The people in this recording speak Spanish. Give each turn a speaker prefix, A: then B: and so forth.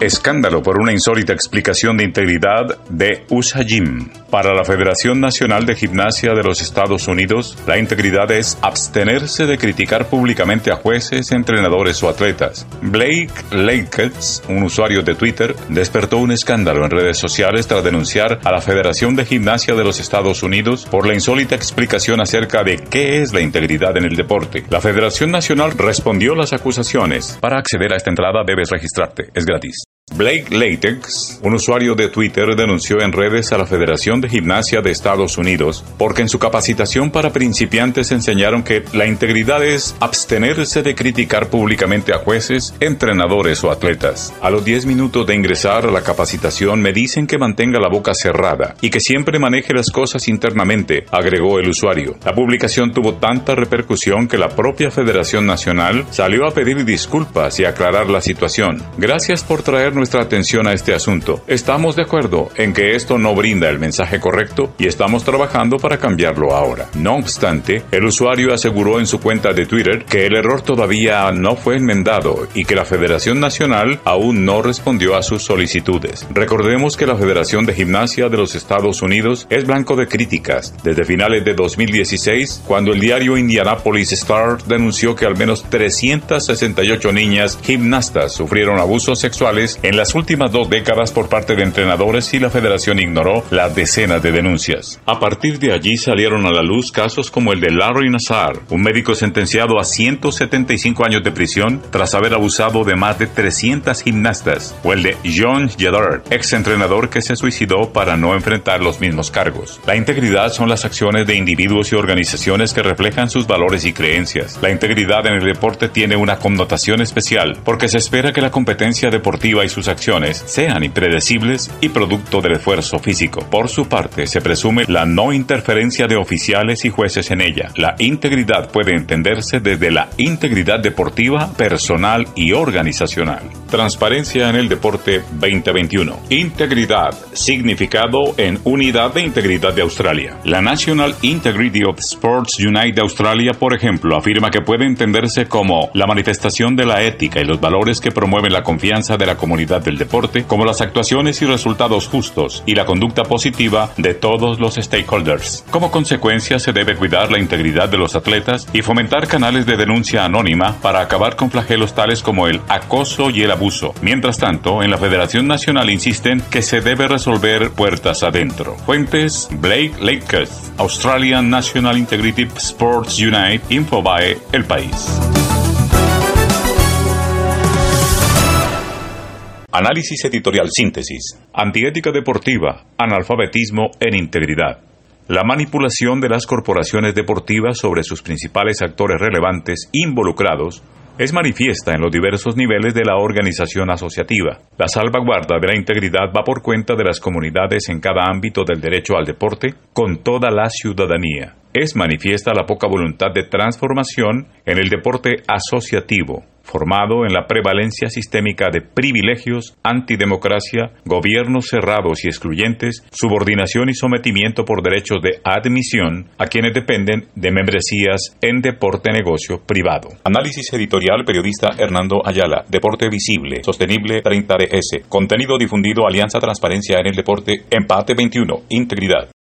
A: Escándalo por una insólita explicación de integridad de Jim. Para la Federación Nacional de Gimnasia de los Estados Unidos, la integridad es abstenerse de criticar públicamente a jueces, entrenadores o atletas. Blake Lakers, un usuario de Twitter, despertó un escándalo en redes sociales tras denunciar a la Federación de Gimnasia de los Estados Unidos por la insólita explicación acerca de qué es la integridad en el deporte. La Federación Nacional respondió las acusaciones. Para acceder a esta entrada debes registrarte. Es gratis. Blake Latex, un usuario de Twitter, denunció en redes a la Federación de Gimnasia de Estados Unidos porque en su capacitación para principiantes enseñaron que la integridad es abstenerse de criticar públicamente a jueces, entrenadores o atletas. A los 10 minutos de ingresar a la capacitación me dicen que mantenga la boca cerrada y que siempre maneje las cosas internamente, agregó el usuario. La publicación tuvo tanta repercusión que la propia Federación Nacional salió a pedir disculpas y aclarar la situación. Gracias por traer nuestra atención a este asunto. Estamos de acuerdo en que esto no brinda el mensaje correcto y estamos trabajando para cambiarlo ahora. No obstante, el usuario aseguró en su cuenta de Twitter que el error todavía no fue enmendado y que la Federación Nacional aún no respondió a sus solicitudes. Recordemos que la Federación de Gimnasia de los Estados Unidos es blanco de críticas desde finales de 2016 cuando el diario Indianapolis Star denunció que al menos 368 niñas gimnastas sufrieron abusos sexuales en las últimas dos décadas por parte de entrenadores y la federación ignoró las decenas de denuncias. A partir de allí salieron a la luz casos como el de Larry Nassar, un médico sentenciado a 175 años de prisión tras haber abusado de más de 300 gimnastas, o el de John Jedard, ex entrenador que se suicidó para no enfrentar los mismos cargos. La integridad son las acciones de individuos y organizaciones que reflejan sus valores y creencias. La integridad en el deporte tiene una connotación especial porque se espera que la competencia deportiva y sus acciones sean impredecibles y producto del esfuerzo físico. Por su parte, se presume la no interferencia de oficiales y jueces en ella. La integridad puede entenderse desde la integridad deportiva, personal y organizacional. Transparencia en el deporte 2021. Integridad. Significado en Unidad de Integridad de Australia. La National Integrity of Sports Unite de Australia, por ejemplo, afirma que puede entenderse como la manifestación de la ética y los valores que promueven la confianza de la comunidad del deporte, como las actuaciones y resultados justos y la conducta positiva de todos los stakeholders. Como consecuencia, se debe cuidar la integridad de los atletas y fomentar canales de denuncia anónima para acabar con flagelos tales como el acoso y el abuso. Mientras tanto, en la Federación Nacional insisten que se debe resolver puertas adentro. Fuentes Blake Lakers, Australian National Integrity Sports Unite, Infobae, El País. Análisis editorial síntesis. Antiética deportiva. Analfabetismo en integridad. La manipulación de las corporaciones deportivas sobre sus principales actores relevantes involucrados es manifiesta en los diversos niveles de la organización asociativa. La salvaguarda de la integridad va por cuenta de las comunidades en cada ámbito del derecho al deporte con toda la ciudadanía. Es manifiesta la poca voluntad de transformación en el deporte asociativo, formado en la prevalencia sistémica de privilegios, antidemocracia, gobiernos cerrados y excluyentes, subordinación y sometimiento por derechos de admisión a quienes dependen de membresías en deporte negocio privado. Análisis editorial periodista Hernando Ayala, Deporte Visible, Sostenible 30DS, contenido difundido Alianza Transparencia en el Deporte, Empate 21, Integridad.